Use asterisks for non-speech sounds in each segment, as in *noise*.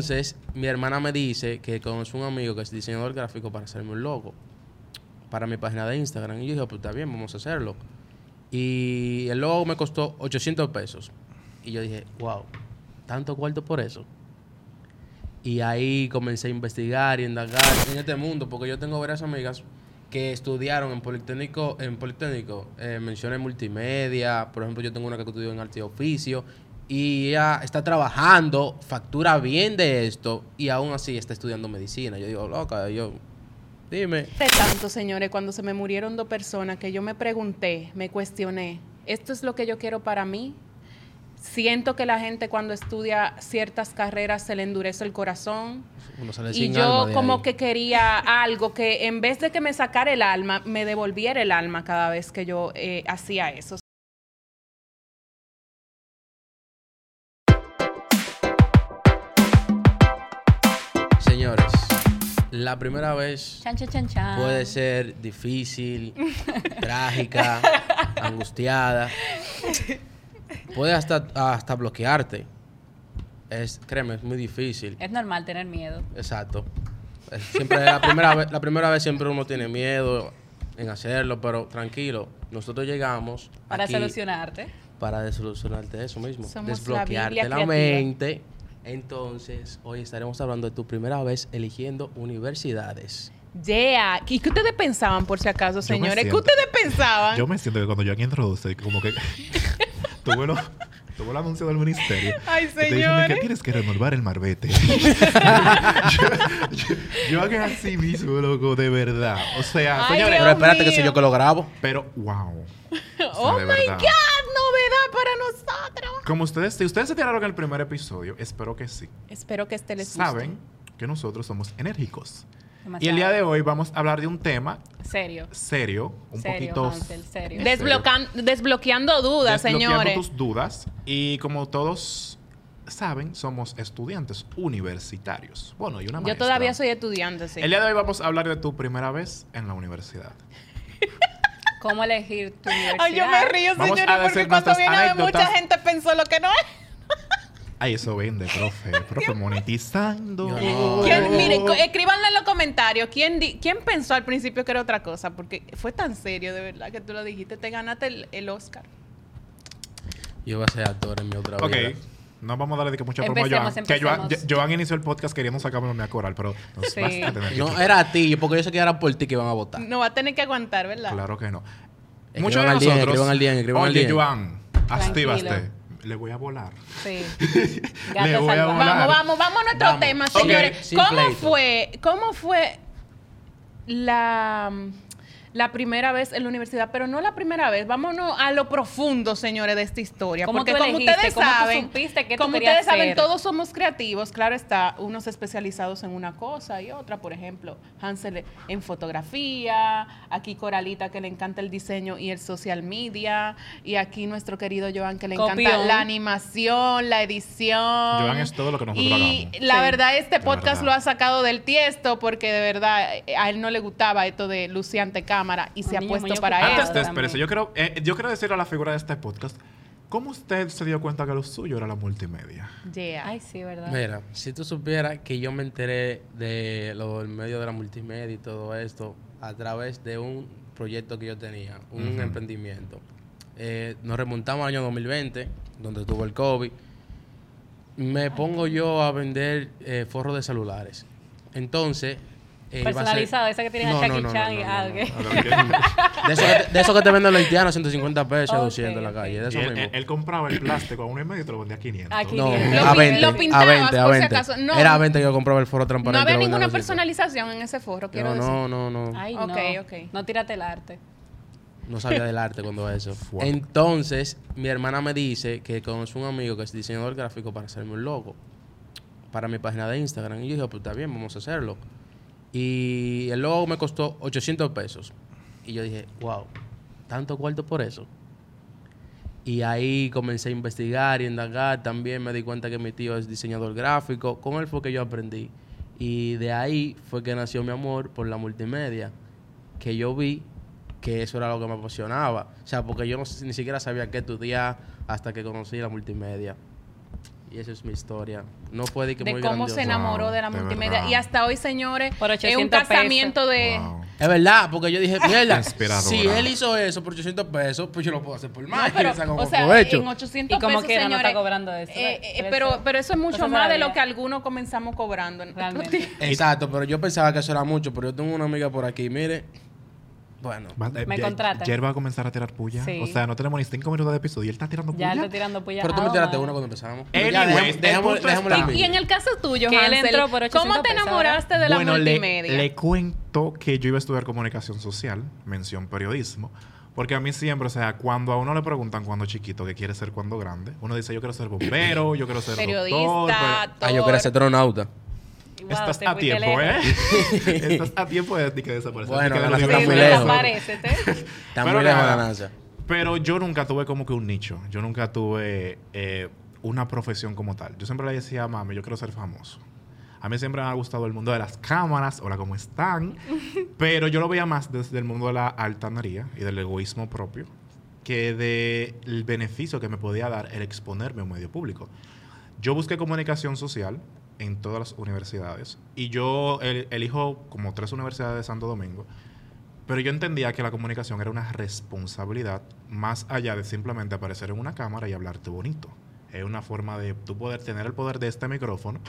Entonces, mi hermana me dice que conoce un amigo que es diseñador gráfico para hacerme un logo para mi página de Instagram. Y yo dije, pues está bien, vamos a hacerlo. Y el logo me costó 800 pesos. Y yo dije, wow, tanto cuarto por eso. Y ahí comencé a investigar y indagar en este mundo, porque yo tengo varias amigas que estudiaron en Politécnico, en Politécnico, eh, mencioné multimedia, por ejemplo, yo tengo una que estudió en arte y oficio, y ella está trabajando, factura bien de esto, y aún así está estudiando medicina. Yo digo, loca, yo, dime. De tanto, señores, cuando se me murieron dos personas, que yo me pregunté, me cuestioné, ¿esto es lo que yo quiero para mí? Siento que la gente cuando estudia ciertas carreras se le endurece el corazón. Uno sale Y sin yo como ahí. que quería algo que en vez de que me sacara el alma, me devolviera el alma cada vez que yo eh, hacía eso. La primera vez Chan, chan, chan, chan. puede ser difícil, *laughs* trágica, angustiada. Puede hasta, hasta bloquearte. Es, créeme, es muy difícil. Es normal tener miedo. Exacto. Siempre la primera vez, la primera vez siempre uno tiene miedo en hacerlo, pero tranquilo. Nosotros llegamos Para aquí solucionarte. para desolucionarte eso mismo, Somos desbloquearte la, mente. Entonces, hoy estaremos hablando de tu primera vez eligiendo universidades. Yeah. ¿Y qué ustedes pensaban, por si acaso, señores? ¿Qué ustedes pensaban? Yo me siento que cuando yo aquí introduce, como que *laughs* *laughs* tuvo, lo- tuvo el anuncio del ministerio. *laughs* Ay, que te dicen de señores. que tienes que renovar el marbete. *laughs* yo, yo, yo hago así mismo, loco, de verdad. O sea, Ay, señores, Pero Dios espérate que mío. soy yo que lo grabo. pero wow. *laughs* oh my verdad. God, novedad para nosotros. Como ustedes, si ustedes se tiraron el primer episodio, espero que sí. Espero que este les guste. Saben que nosotros somos enérgicos. Y el día de hoy vamos a hablar de un tema Serio. serio, un Serio, poquito Hansel, serio. Desblocan- desbloqueando dudas, desbloqueando señores. tus dudas. Y como todos saben, somos estudiantes universitarios. Bueno, y una Yo maestra. todavía soy estudiante, sí. El día de hoy vamos a hablar de tu primera vez en la universidad. *laughs* ¿Cómo elegir tu universidad? Ay, yo me río, Vamos señores, a porque cuando viene a ver, mucha gente pensó lo que no es. Ay, eso vende, profe. *laughs* Profe, monetizando. No. ¿Quién- miren, escríbanlo en los comentarios. ¿Quién, di- ¿Quién pensó al principio que era otra cosa? Porque fue tan serio, de verdad, que tú lo dijiste. Te ganaste el, el Oscar. Yo voy a ser actor en mi otra Ok. vida. No vamos a darle de que mucha promo a Empecemos, Joan. Que Joan, empecemos. Joan inició el podcast queriendo sacarme a coral, pero nos Sí. vas a tener que No, era a ti, porque yo sé que era por ti que iban a votar. No va a tener que aguantar, ¿verdad? Claro que no. Escriban Muchos de día, nosotros. escriban al día, escriban al Oye, día. Joan, activaste. Le voy a volar. Sí. *laughs* Le voy a volar. Vamos, vamos, vamos a nuestro Vamos. tema, señores. sin ¿Cómo fue, ¿Cómo fue la, la primera vez en la universidad? Pero no la primera vez. Vámonos a lo profundo, señores, de esta historia. ¿Cómo Porque tú como elegiste? ustedes ¿Cómo tú saben, supiste como ustedes saben, todos somos creativos. Claro está, unos especializados en una cosa y otra. Por ejemplo, Hansel en fotografía. Aquí Coralita, que le encanta el diseño y el social media. Y aquí nuestro querido Joan, que le encanta la animación, la edición. Joan es todo lo que nosotros Y hagamos. la Sí. verdad, este La podcast verdad. lo ha sacado del tiesto porque de verdad a él no le gustaba esto de lucir ante cámara y se ha puesto para eso. Antes de espérese, yo quiero, eh, yo quiero decirle a la figura de este podcast, ¿cómo usted se dio cuenta que lo suyo era la multimedia? Yeah. Ay, sí, ¿verdad? Mira, si tú supieras que yo me enteré de lo del medio de la multimedia y todo esto a través de un proyecto que yo tenía, un emprendimiento. Eh, nos remontamos al año 2020, donde tuvo el COVID. Me pongo yo a vender eh, forros de celulares. Entonces... eh, a ser- Personalizado, esa que tiene a No, Jackie no, no, Chan no, y no, ah, no, ok. no. *laughs* De eso, que te, de eso que te venden los haitianos 150 pesos, Ok, 200 en la calle. De Y eso él, mismo. él- él compraba el plástico a uno y medio y te lo vendía a 500. Aquí. no, 500. Lo a pin- 20. lo a pintabas, 20, a por si 20. acaso. No. Era a 20 que yo compraba el foro No transparente. había lo vendía ninguna a 200. personalización en ese forro, quiero No, decir. no, no, no. Ay, Ok, no. ok. No tírate el arte. No sabía del arte cuando eso. Fuck. Entonces, mi hermana me dice que conoce un amigo que es diseñador gráfico para hacerme un logo para mi página de Instagram. Y yo dije, pues está bien, vamos a hacerlo. Y el logo me costó 800 pesos. Y yo dije, wow, tanto cuarto por eso. Y ahí comencé a investigar y indagar. También me di cuenta que mi tío es diseñador gráfico. Con él fue que yo aprendí. Y de ahí fue que nació mi amor por la multimedia. Que yo vi que eso era lo que me apasionaba. O sea, porque yo no, ni siquiera sabía qué estudiar hasta que conocí la multimedia. Y esa es mi historia. No puede que de muy cómo se enamoró Wow, de la de multimedia. verdad. Y hasta hoy, señores, Por es un 800 casamiento de... Wow. Es verdad, porque yo dije, mierda, *laughs* si él hizo eso por 800 pesos, pues yo lo puedo hacer por No, más. pero, y le saco o sea, provecho. en 800 Y como pesos, quiera, no está señores, cobrando eso, eh, eh, pero, eso- pero eso es mucho más de lo que algunos comenzamos cobrando. Realmente. *laughs* Exacto, pero yo pensaba que eso era mucho, pero yo tengo una amiga por aquí, mire, bueno, Me ya- contratan. Jer va a comenzar a tirar puya. Sí. O sea, no tenemos ni cinco minutos de episodio y él está tirando Ya puya. está tirando puya. pero tú me tiraste una cuando empezamos. Anyways, Ya, la Y, y en el caso tuyo, Hansel, entró por 800 ¿cómo te enamoraste de la bueno, le, multimedia? le cuento que yo iba a estudiar comunicación social, mención periodismo, porque a mí siempre, o sea, cuando a uno le preguntan cuando chiquito qué quiere ser cuando grande, uno dice yo quiero ser bombero, yo quiero ser Periodista, doctor, Ah, yo quería ser astronauta. Wow, Estás a tiempo, lejos. ¿eh? *laughs* Estás a tiempo de de que desaparecer. Bueno, de que la de NASA Sí, está muy universidad. lejos. *laughs* Está Pero muy lejos. Pero yo nunca tuve como que un nicho. Yo nunca tuve eh, una profesión como tal. Yo siempre le decía a mami, yo quiero ser famoso. A mí siempre me ha gustado el mundo de las cámaras, hola, ¿cómo están? *laughs* Pero yo lo veía más desde el mundo de la altanería y del egoísmo propio que del beneficio que me podía dar el exponerme a un medio público. Yo busqué comunicación social en todas las universidades y yo el- elijo como tres universidades de Santo Domingo, pero yo entendía que la comunicación era una responsabilidad más allá de simplemente aparecer en una cámara y hablarte bonito. Es una forma de tú poder tener el poder de este micrófono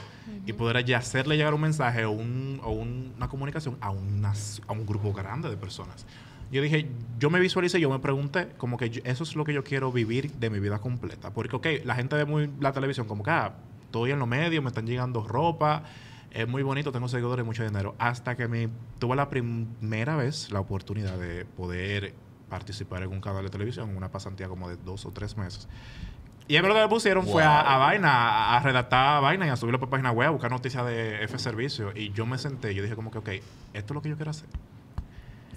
y poder hacerle llegar un mensaje o, un- o un- una comunicación a, unas- a un grupo grande de personas. Yo dije, yo me visualicé, yo me pregunté, como que yo- eso es lo que yo quiero vivir de mi vida completa. Porque, ok, la gente ve muy la televisión como que, ah, estoy en los medios, me están llegando ropa, es muy bonito, tengo seguidores y mucho dinero. Hasta que me tuve la primera vez la oportunidad de poder participar en un canal de televisión, una pasantía como de dos o tres meses. Y es lo que me pusieron fue a, a vaina, a, a redactar vaina y a subirlo por página web, a buscar noticias de F Servicio. Y yo me senté, yo dije como que, ok, esto es lo que yo quiero hacer.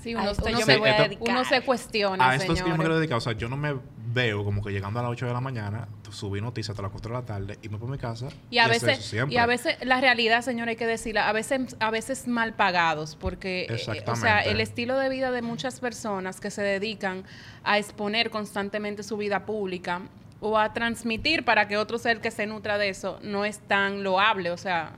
Sí, A uno, esto uno yo se, me voy a esto- dedicar. uno se cuestiona, A esto es que yo me quiero dedicar. O sea, yo no me veo como que llegando a las 8 de la mañana, subí noticias hasta las 4 de la tarde y me pongo a mi casa. Y a eso veces, siempre. y a veces la realidad, señora, hay que decirla, a veces, a veces mal pagados, porque, eh, o sea, el estilo de vida de muchas personas que se dedican a exponer constantemente su vida pública o a transmitir para que otro sea el que se nutra de eso, no es tan loable, o sea,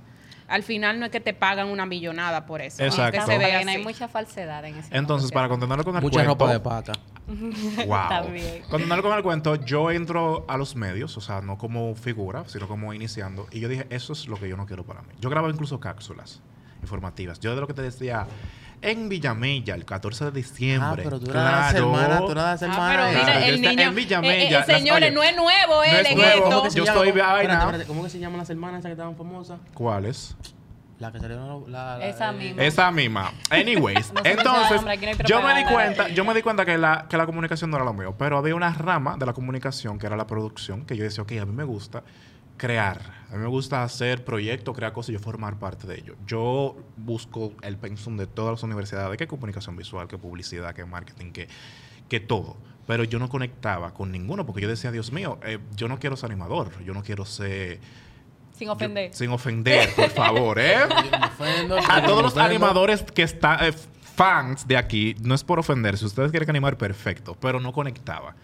al final no es que te pagan una millonada por eso, Exacto. se ve También hay mucha falsedad en ese Entonces, mundo, para continuar con el Mucha cuento. ropa de paca. *laughs* Wow. También. Continuando con el cuento, yo entro a los medios, o sea, no como figura, sino como iniciando. Y yo dije, eso es lo que yo no quiero para mí. Yo grababa incluso cápsulas informativas. Yo de lo que te decía, en Villamella, el 14 de diciembre. Ah, pero tú eras claro, hermanas, tú eras Ah, pero Claro, mira, el niño, en Villamella, eh, eh, señores, no es nuevo no él es en nuevo. esto. ¿Cómo que se Yo llama? estoy vaina. ¿Cómo que se llaman las hermanas esas que estaban famosas? ¿Cuáles? La que salieron la, la- Esa eh, misma. Esa misma. Anyways, *laughs* No entonces, nombre, no yo me di cuenta, yo me di cuenta que la, que la comunicación no era lo mío, pero había una rama de la comunicación que era la producción, que yo decía, ok, a mí me gusta crear, a mí me gusta hacer proyectos, crear cosas y yo formar parte de ello. Yo busco el pensum de todas las universidades, que comunicación visual, que publicidad, que marketing, que, que todo. Pero yo no conectaba con ninguno porque yo decía, Dios mío, eh, yo no quiero ser animador, yo no quiero ser... Sin ofender. yo- sin ofender, por favor, ¿eh? *laughs* yo me ofendo, A todos me los ofendo. animadores que están fans de aquí, no es por ofender, si ustedes quieren animar, perfecto, pero no conectaba.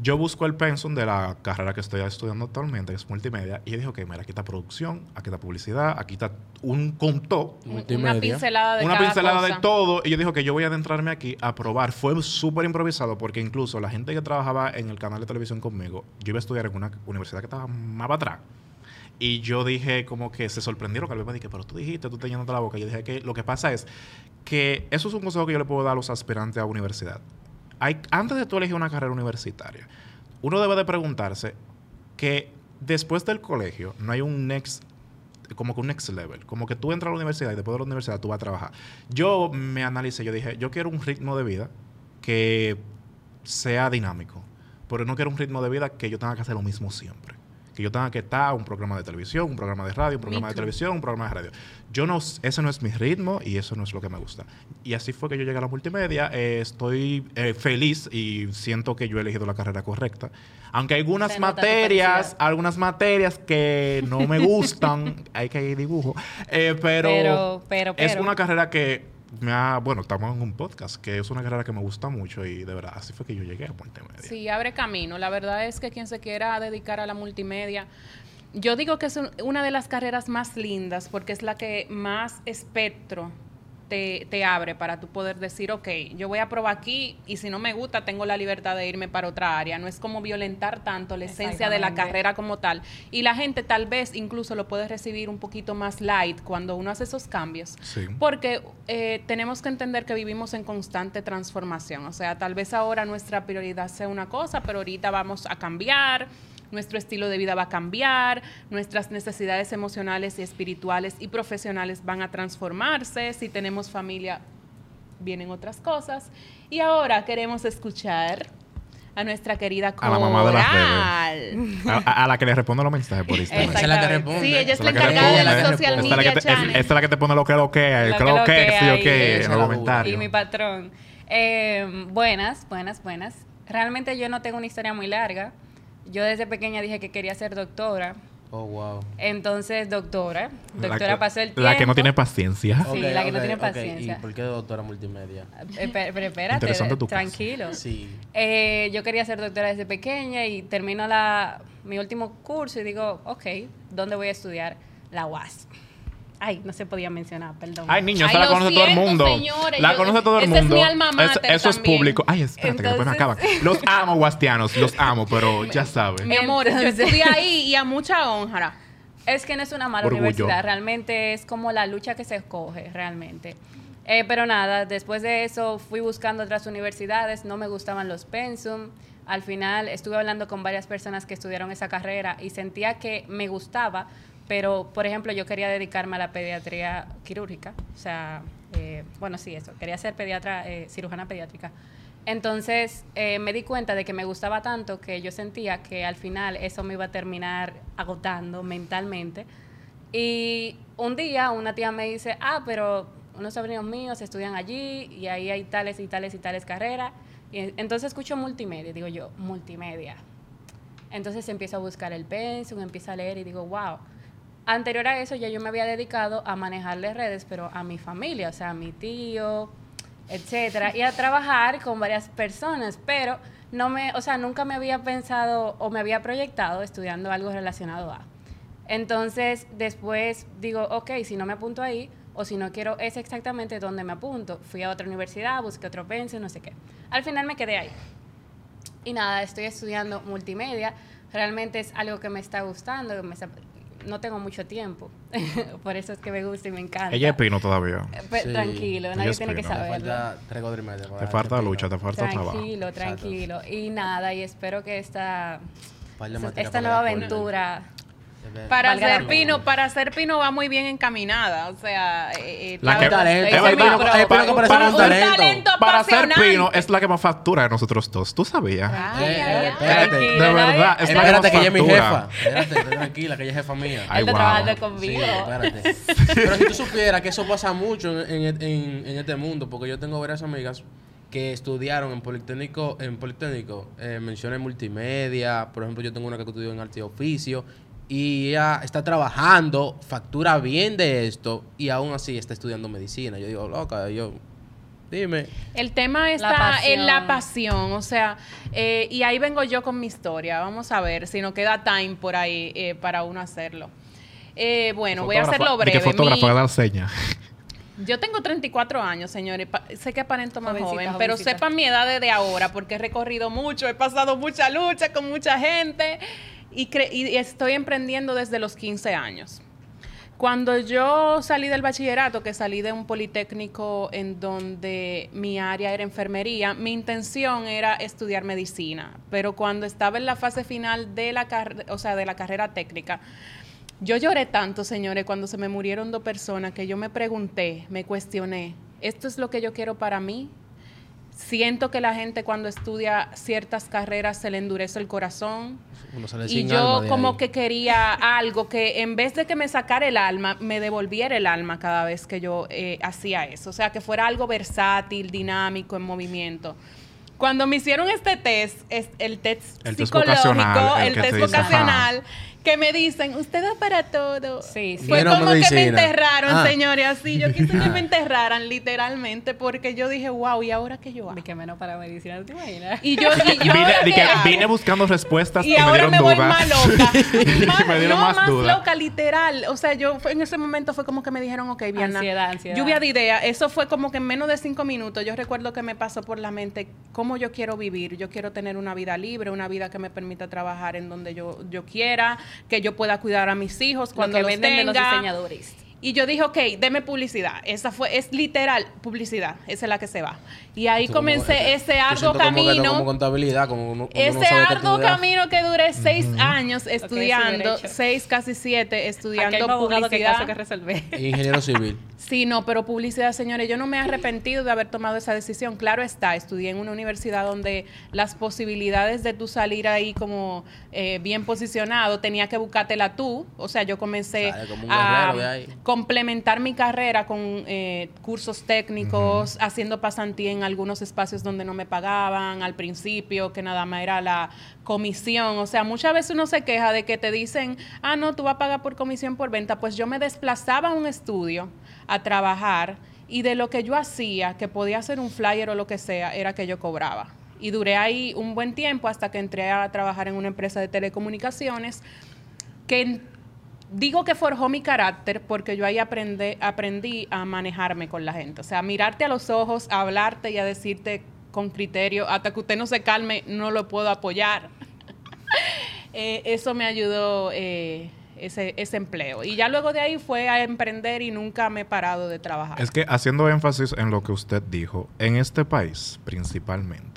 Yo busco el pensum de la carrera que estoy estudiando actualmente, que es multimedia, y dije, ok, mira, aquí está producción, aquí está publicidad, aquí está un contó, Una Multimedia. pincelada de una cada pincelada cosa. de todo, y yo dije que yo voy a adentrarme aquí a probar. Fue súper improvisado porque incluso la gente que trabajaba en el canal de televisión conmigo, yo iba a estudiar en una universidad que estaba más para atrás. Y yo dije como que se sorprendieron, que me dije, pero tú dijiste, tú te llenando la boca. Yo dije que lo que pasa es que eso es un consejo que yo le puedo dar a los aspirantes a universidad. Hay, antes de tú elegir una carrera universitaria, uno debe de preguntarse que después del colegio no hay un next como que un next level, como que tú entras a la universidad y después de la universidad tú vas a trabajar. Yo me analicé, yo dije, yo quiero un ritmo de vida que sea dinámico, pero no quiero un ritmo de vida que yo tenga que hacer lo mismo siempre. Que yo tenga que estar un programa de televisión, un programa de radio, un programa de televisión, un programa de radio. Yo no, ese no es mi ritmo y eso no es lo que me gusta. Y así fue que yo llegué a la multimedia. Eh, estoy eh, feliz y siento que yo he elegido la carrera correcta. Aunque hay algunas Se materias, algunas materias que no me *laughs* gustan, hay que ir dibujo, eh, pero, Pero, pero, es una carrera que me ha, bueno, estamos en un podcast, que es una carrera que me gusta mucho y de verdad, así fue que yo llegué a multimedia. Sí, abre camino. La verdad es que quien se quiera dedicar a la multimedia yo digo que es un- una de las carreras más lindas porque es la que más espectro te, te abre para tú poder decir, ok, yo voy a probar aquí y si no me gusta tengo la libertad de irme para otra área. No es como violentar tanto la esencia de la carrera como tal. Y la gente tal vez incluso lo puede recibir un poquito más light cuando uno hace esos cambios. Sí. Porque eh, tenemos que entender que vivimos en constante transformación. O sea, tal vez ahora nuestra prioridad sea una cosa, pero ahorita vamos a cambiar, nuestro estilo de vida va a cambiar, nuestras necesidades emocionales y espirituales y profesionales van a transformarse. Si tenemos familia, vienen otras cosas. Y ahora queremos escuchar a nuestra querida A la mamá de las Coral. A, a- a la que le responde los mensajes por Instagram. Esa es la que responde. Sí, ella es la que encargada de los social Esta Esta es la media que te- channel. esta es la que te pone lo que lo que Lo que que lo que que Esa en los la comentarios. Y mi patrón. Eh, buenas, buenas, buenas. Realmente yo no tengo una historia muy larga. Yo desde pequeña dije que quería ser doctora. Oh, wow. Entonces, doctora. La Doctora que- pasó el tiempo. La que no tiene paciencia. Sí, la que no tiene paciencia. ¿Y por qué doctora multimedia? Eh, pe- Pero espérate, Interesante tu caso. tranquilo. Sí. Eh, yo quería ser doctora desde pequeña y termino la, mi último curso y digo, ok, ¿dónde voy a estudiar? La UAS. Ay, no se podía mencionar, perdón. Ay, niño, esa la conoce todo el siento, mundo. señores, la yo- conoce todo el ese es mundo. mi alma Eso- mater eso es público. Ay, espérate, que después me acaba. Entonces- Los amo, guastianos. Los amo, *laughs* pero ya saben. Mi amor, yo estudié ahí y a mucha honra. Es que no es una mala Orgullo. universidad, realmente es como la lucha que se escoge, realmente. Eh, pero nada, después de eso fui buscando otras universidades, no me gustaban los pensum. Al final estuve hablando con varias personas que estudiaron esa carrera y sentía que me gustaba, pero por ejemplo yo quería dedicarme a la pediatría quirúrgica, o sea, eh, bueno, sí, eso, quería ser pediatra, eh, cirujana pediátrica. Entonces eh, me di cuenta de que me gustaba tanto que yo sentía que al final eso me iba a terminar agotando mentalmente. Y un día una tía me dice, ah, pero unos sobrinos míos estudian allí y ahí hay tales y tales y tales carreras. Y entonces escucho multimedia, digo yo, multimedia. Entonces empiezo a buscar el pensum, empiezo a leer y digo, wow. Anterior a eso ya yo me había dedicado a manejarle redes, pero a mi familia, o sea, a mi tío, etcétera, y a trabajar con varias personas, pero no me, o sea, nunca me había pensado o me había proyectado estudiando algo relacionado a. Entonces, después digo, ok, si no me apunto ahí, o si no quiero, es exactamente donde me apunto. Fui a otra universidad, busqué otro pensum, no sé qué. Al final me quedé ahí. Y nada, estoy estudiando multimedia. Realmente es algo que me está gustando. que me está- no tengo mucho tiempo. *laughs* Por eso es que me gusta y me encanta. Ella es pino todavía. Pe- Sí. Tranquilo, Ella nadie tiene que pino. Te saberlo. falta tres Te falta lucha, te falta trabajo. Tranquilo, tranquilo. Y nada, y espero que esta, esta nueva aventura... Para pena. pino, para ser pino va muy bien encaminada. O sea, eh, eh, La que- talento. es es verdad, pino que para- parece para un un talento. talento Para ser apasionante. pino es la que más factura de nosotros dos. ¿Tú sabías? Ay, Eh, ay, ay. espérate. De verdad, es la que Espérate que ella es mi jefa. Espérate, tranquila, que ella es jefa mía. Ay, wow. trabajando Sí, espérate. *laughs* Pero si tú supieras que eso pasa mucho en, en- en- en este mundo, porque yo tengo varias amigas que estudiaron en Politécnico, en Politécnico, eh, mencioné multimedia, por ejemplo, yo tengo una que estudió en arte y oficio, y ella está trabajando, factura bien de esto, y aún así está estudiando medicina. Yo digo, loca, yo, dime. El tema La está pasión. en la pasión, o sea, eh, y ahí vengo yo con mi historia. Vamos a ver si nos queda time por ahí eh, para uno hacerlo. Eh, bueno, voy a hacerlo ¿De qué breve. fotógrafa Mi- dar señas? Yo tengo 34 años, señores. Pa- sé que aparento más Jovencita, joven, pero jovencita. sepan mi edad desde ahora, porque he recorrido mucho, he pasado mucha lucha con mucha gente y, estoy emprendiendo desde los 15 años. Cuando yo salí del bachillerato, que salí de un politécnico en donde mi área era enfermería, mi intención era estudiar medicina, pero cuando estaba en la fase final de la, car- o sea, de la carrera técnica, yo lloré tanto, señores, cuando se me murieron dos personas que yo me pregunté, me cuestioné, ¿esto es lo que yo quiero para mí? Siento que la gente cuando estudia ciertas carreras se le endurece el corazón. Y yo como ahí. que quería algo que en vez de que me sacara el alma, me devolviera el alma cada vez que yo eh, hacía eso. O sea, que fuera algo versátil, dinámico, en movimiento. Cuando me hicieron este test, es el test El test psicológico, vocacional, el test vocacional, que me dicen, usted da para todo. Sí, sí. Fue como que me enterraron, Ah. señores, así. Yo quise que me *laughs* enterraran, literalmente, porque yo dije, wow, ¿y ahora qué yo hago? Que menos para medicina, ¿no te imaginas? Y yo, y yo Vine, ¿ahora di qué que hago? vine buscando respuestas y, Y me ahora dieron me voy dudas. más *laughs* loca. Más- me dieron no, más loca, literal. O sea, yo fue- en ese momento fue como que me dijeron, ok, Viana. Ansiedad, ansiedad. Lluvia de idea. Eso fue como que en menos de cinco minutos. Yo recuerdo que me pasó por la mente cómo yo quiero vivir. Yo quiero tener una vida libre, una vida que me permita trabajar en donde yo, yo quiera, que yo pueda cuidar a mis hijos Lo cuando que los venden de los diseñadores. Y yo dije, ok, deme publicidad. Esa fue, es literal publicidad. Esa es la que se va. Y ahí comencé yo ese arduo como que camino. como contabilidad, como uno, uno Ese sabe qué arduo camino que duré seis años es estudiando, seis, casi siete, Aquí hay estudiando que publicidad. caso que resolver. Ingeniero civil. *laughs* Sí, no, pero publicidad, señores, yo no me he arrepentido de haber tomado esa decisión. Claro está, estudié en una universidad donde las posibilidades de tú salir ahí como eh, bien posicionado, tenía que buscártela tú. O sea, yo comencé Sale como un a guerrero de ahí. Complementar mi carrera con eh, cursos técnicos, haciendo pasantía en algunos espacios donde no me pagaban al principio, que nada más era la comisión. O sea, muchas veces uno se queja de que te dicen, ah, no, tú vas a pagar por comisión por venta. Pues yo me desplazaba a un estudio a trabajar y de lo que yo hacía, que podía hacer un flyer o lo que sea, era que yo cobraba. Y duré ahí un buen tiempo hasta que entré a trabajar en una empresa de telecomunicaciones que digo que forjó mi carácter porque yo ahí aprendí, aprendí a manejarme con la gente. O sea, a mirarte a los ojos, a hablarte y a decirte con criterio, hasta que usted no se calme, no lo puedo apoyar. *laughs* Eh, eso me ayudó eh, ese, ese empleo. Y ya luego de ahí fue a emprender y nunca me he parado de trabajar. Es que haciendo énfasis en lo que usted dijo, en este país principalmente,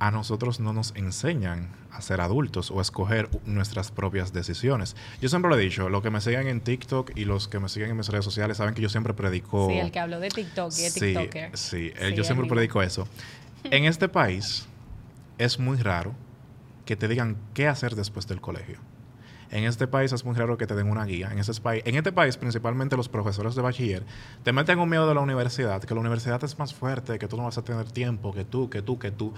a nosotros no nos enseñan a ser adultos o a escoger nuestras propias decisiones. Yo siempre lo he dicho, los que me siguen en TikTok y los que me siguen en mis redes sociales saben que yo siempre predico... Sí, el que habló de TikTok y de Sí, TikToker. sí, Sí, yo siempre predico eso. *laughs* En este país es muy raro que te digan qué hacer después del colegio. En este país es muy raro que te den una guía. En, ese país, en este país, principalmente los profesores de bachiller, te meten un miedo de la universidad, que la universidad es más fuerte, que tú no vas a tener tiempo, que tú, que tú, que tú.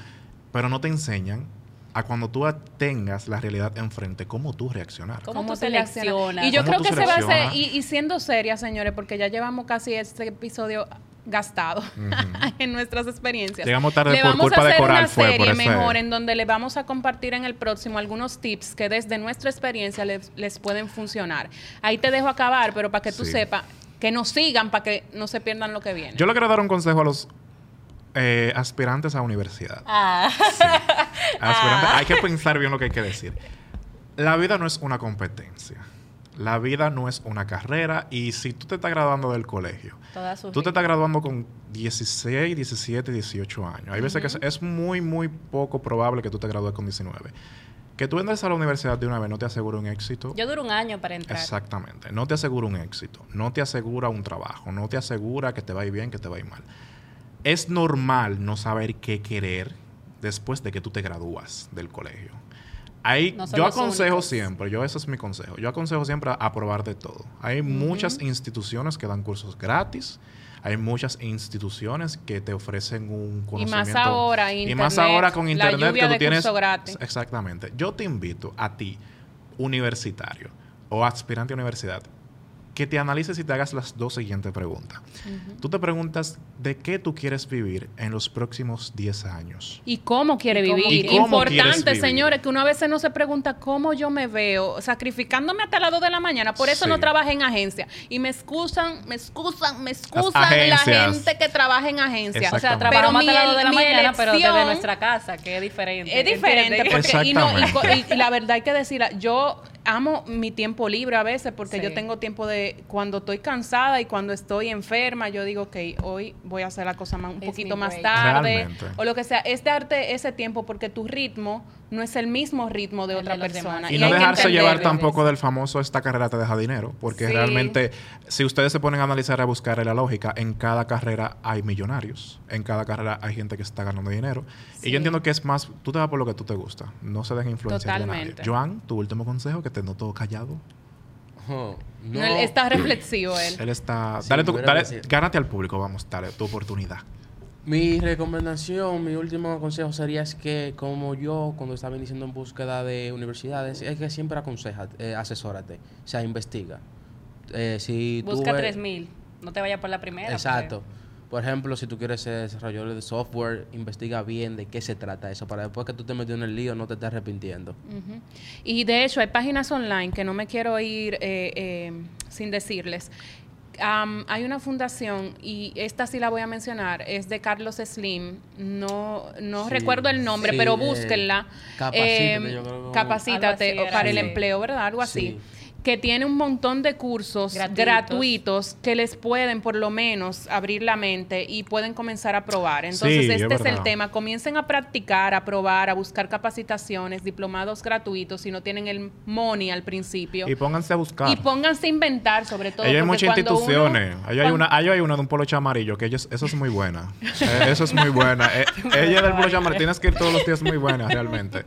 Pero no te enseñan a cuando tú tengas la realidad enfrente, cómo tú reaccionar. ¿Cómo tú te reaccionas? seleccionas? Y yo ¿Cómo creo tú que se va a hacer, y, y siendo seria, señores, porque ya llevamos casi este episodio gastado *laughs* en nuestras experiencias. Llegamos tarde le por vamos culpa a de hacer Coral, una fue serie ese- mejor en donde le vamos a compartir en el próximo algunos tips que desde nuestra experiencia les, les pueden funcionar. Ahí te dejo acabar, pero para que tú Sí. sepas, que nos sigan para que no se pierdan lo que viene. Yo le quiero dar un consejo a los eh, aspirantes a universidad. Ah, *laughs* Aspirante, Hay que pensar bien lo que hay que decir. La vida no es una competencia. La vida no es una carrera. Y si tú te estás graduando del colegio, tú te estás graduando con 16, 17, 18 años. Hay veces que es- es muy, muy poco probable que tú te gradúes con 19. Que tú entres a la universidad de una vez no te asegura un éxito. Yo duro un año para entrar. Exactamente. No te asegura un éxito. No te asegura un trabajo. No te asegura que te va a ir bien, que te va a ir mal. Es normal no saber qué querer después de que tú te gradúas del colegio. No yo aconsejo únicos. siempre, yo ese es mi consejo. Yo aconsejo siempre a, a probar de todo. Hay muchas instituciones que dan cursos gratis. Hay muchas instituciones que te ofrecen un y conocimiento. más ahora, Y más internet, ahora con la internet lluvia que tú de tienes. curso gratis. Exactamente. Yo te invito a ti, universitario o aspirante a universidad, que te analices y te hagas las dos siguientes preguntas. Tú te preguntas de qué tú quieres vivir en los próximos 10 años. ¿Y cómo quiere ¿Y cómo vivir? quieres- ¿Y cómo quieres Importante, vivir? señores, que uno a veces no se pregunta cómo yo me veo, sacrificándome hasta las 2 de la mañana. Por eso Sí. no trabajé en agencia. Y me excusan, me excusan, me excusan la gente que trabaja en agencia. O sea, trabajamos hasta las 2 de la mañana, pero desde nuestra casa, que es diferente. Es diferente, porque, y, no, y, co- Exactamente. y- y la verdad hay que decir, yo amo mi tiempo libre a veces porque Sí. yo tengo tiempo de cuando estoy cansada y cuando estoy enferma, yo digo, ok, hoy voy a hacer la cosa más- un Es poquito más tarde Realmente. o lo que sea, es darte ese tiempo porque tu ritmo no es el mismo ritmo de El otra de persona. Y, hay no que dejarse llevar tampoco del famoso esta carrera te deja dinero, porque Sí. realmente si ustedes se ponen a analizar y a buscar la lógica, en cada carrera hay millonarios, en cada carrera hay gente que está ganando dinero. Y yo entiendo que es más, tú te vas por lo que tú te gusta, no se dejen influenciar de nadie. Totalmente. Joan, tu último consejo, que te noto callado. Oh, no. No, él está reflexivo él. Él está... Sí, dale, tu- dale gánate al público, vamos, dale tu oportunidad. Mi recomendación, mi último consejo sería es que como yo cuando estaba iniciando en búsqueda de universidades, es que siempre aconseja, eh, asesórate, o sea, investiga. Eh, si Busca ves- 3000. No te vayas por la primera. Exacto. Por ejemplo, si tú quieres ser desarrollador de software, investiga bien de qué se trata eso, para después que tú te metes en el lío no te estés arrepintiendo. Y de hecho, hay páginas online que no me quiero ir eh, eh, sin decirles. Am, hay una fundación, y esta sí la voy a mencionar, es de Carlos Slim. No, no Sí, recuerdo el nombre, sí, pero eh, búsquenla. Capacítate, yo creo que- capacítate así era, para el empleo, ¿verdad? Algo así. Que tiene un montón de cursos Gratuitos. gratuitos. que les pueden por lo menos abrir la mente y pueden comenzar a probar. Entonces, Sí, es este es el tema. Comiencen a practicar, a probar, a buscar capacitaciones, diplomados gratuitos si no tienen el money al principio. Y pónganse a buscar. Y pónganse a inventar, sobre todo. Ahí hay muchas instituciones. uno- ahí, hay una, ahí hay una de un poloche amarillo, que ellos, eso es muy buena. Eh, eso es muy buena. Eh, ella del poloche amarillo, tienes que ir todos los días muy buena, realmente.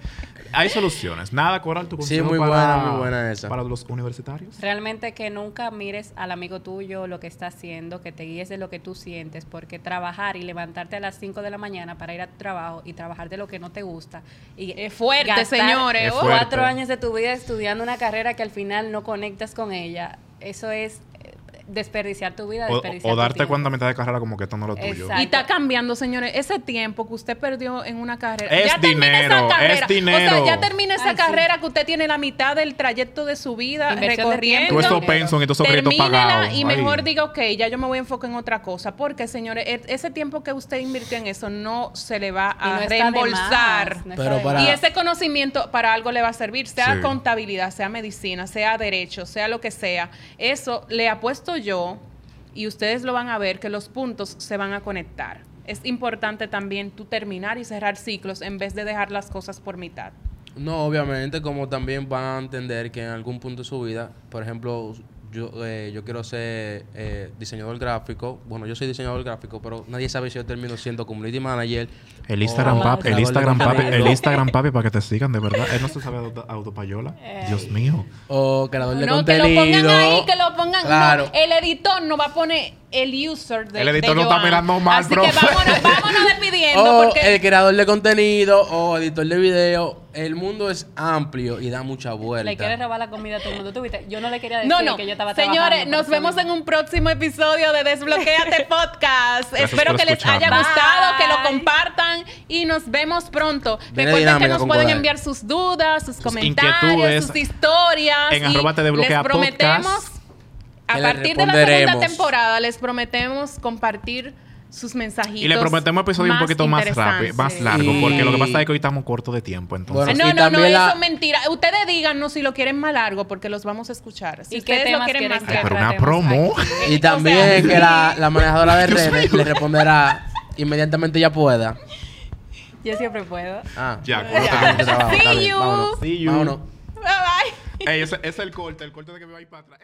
Hay soluciones. Nada, Coral, tu Sí, consejo muy para, buena, muy buena esa. Para los universitarios. Realmente que nunca mires al amigo tuyo lo que está haciendo, que te guíes de lo que tú sientes, porque trabajar y levantarte a las 5 de la mañana para ir a tu trabajo y trabajar de lo que no te gusta. Y Es fuerte, gastar señores. Es fuerte. Cuatro años de tu vida estudiando una carrera que al final no conectas con ella, eso es desperdiciar tu vida, O, desperdiciar o tu darte tiempo. cuenta a mitad de carrera como que esto no es lo tuyo. Exacto. Y está cambiando, señores. Ese tiempo que usted perdió en una carrera. Es termina dinero, es O sea, dinero. ya termina esa Ay, sí. carrera que usted tiene la mitad del trayecto de su vida Inversión recorriendo. pension y pagados. Mejor diga, ok, ya yo me voy a enfocar en otra cosa. Porque, señores, e- ese tiempo que usted invirtió en eso no se le va no a reembolsar. no Pero para- más. Y ese conocimiento para algo le va a servir, sea Sí. contabilidad, sea medicina, sea derecho, sea lo que sea. Eso le apuesto yo, y ustedes lo van a ver, que los puntos se van a conectar. Es importante también tú terminar y cerrar ciclos en vez de dejar las cosas por mitad. No, obviamente, como también van a entender que en algún punto de su vida, por ejemplo, yo, eh, yo quiero ser eh, diseñador gráfico. Bueno, yo soy diseñador gráfico, pero nadie sabe si yo termino siendo community manager. El Instagram, papi, el Instagram, papi, el Instagram, papi, para que te sigan, de verdad. Él no se sabe auto- autopayola. Dios mío. O creador de no, que contenido. lo pongan ahí, que lo pongan. Claro. No, el editor no va a poner el user de El editor de no está mirando mal, Así profe. que vámonos, vámonos *laughs* despidiendo. O porque el creador de contenido o editor de video. El mundo es amplio y da mucha vuelta. Le quieres robar la comida a todo el mundo. ¿Tú viste? Yo no le quería decir No, no. que yo estaba Señores, trabajando, nos vemos en un próximo episodio de Desbloquéate *laughs* Podcast. Gracias Espero que les haya gustado, que lo compartan y nos vemos pronto. Viene Recuerden que nos pueden enviar sus dudas, sus, comentarios, sus historias. en y arroba te desbloquea les prometemos, podcast. A partir de la segunda temporada, les prometemos compartir sus mensajitos. Y le prometemos episodio un poquito más rápido, más largo, Sí. porque lo que pasa es que hoy estamos cortos de tiempo, entonces. Bueno, no, y no, no, eso es mentira. Ustedes díganos si lo quieren más largo, porque los vamos a escuchar. Si ¿Y qué ustedes lo quieren más largo. pero una promo. aquí? Y O también sea, que la, la manejadora de *laughs* redes le responderá inmediatamente ya pueda. Yo siempre puedo. Ah, Ya, ya. Trabajo, See you. vámonos. See you. Vámonos. Bye bye. Ey, ese ese es el corte, el corte de que me va a ir para atrás.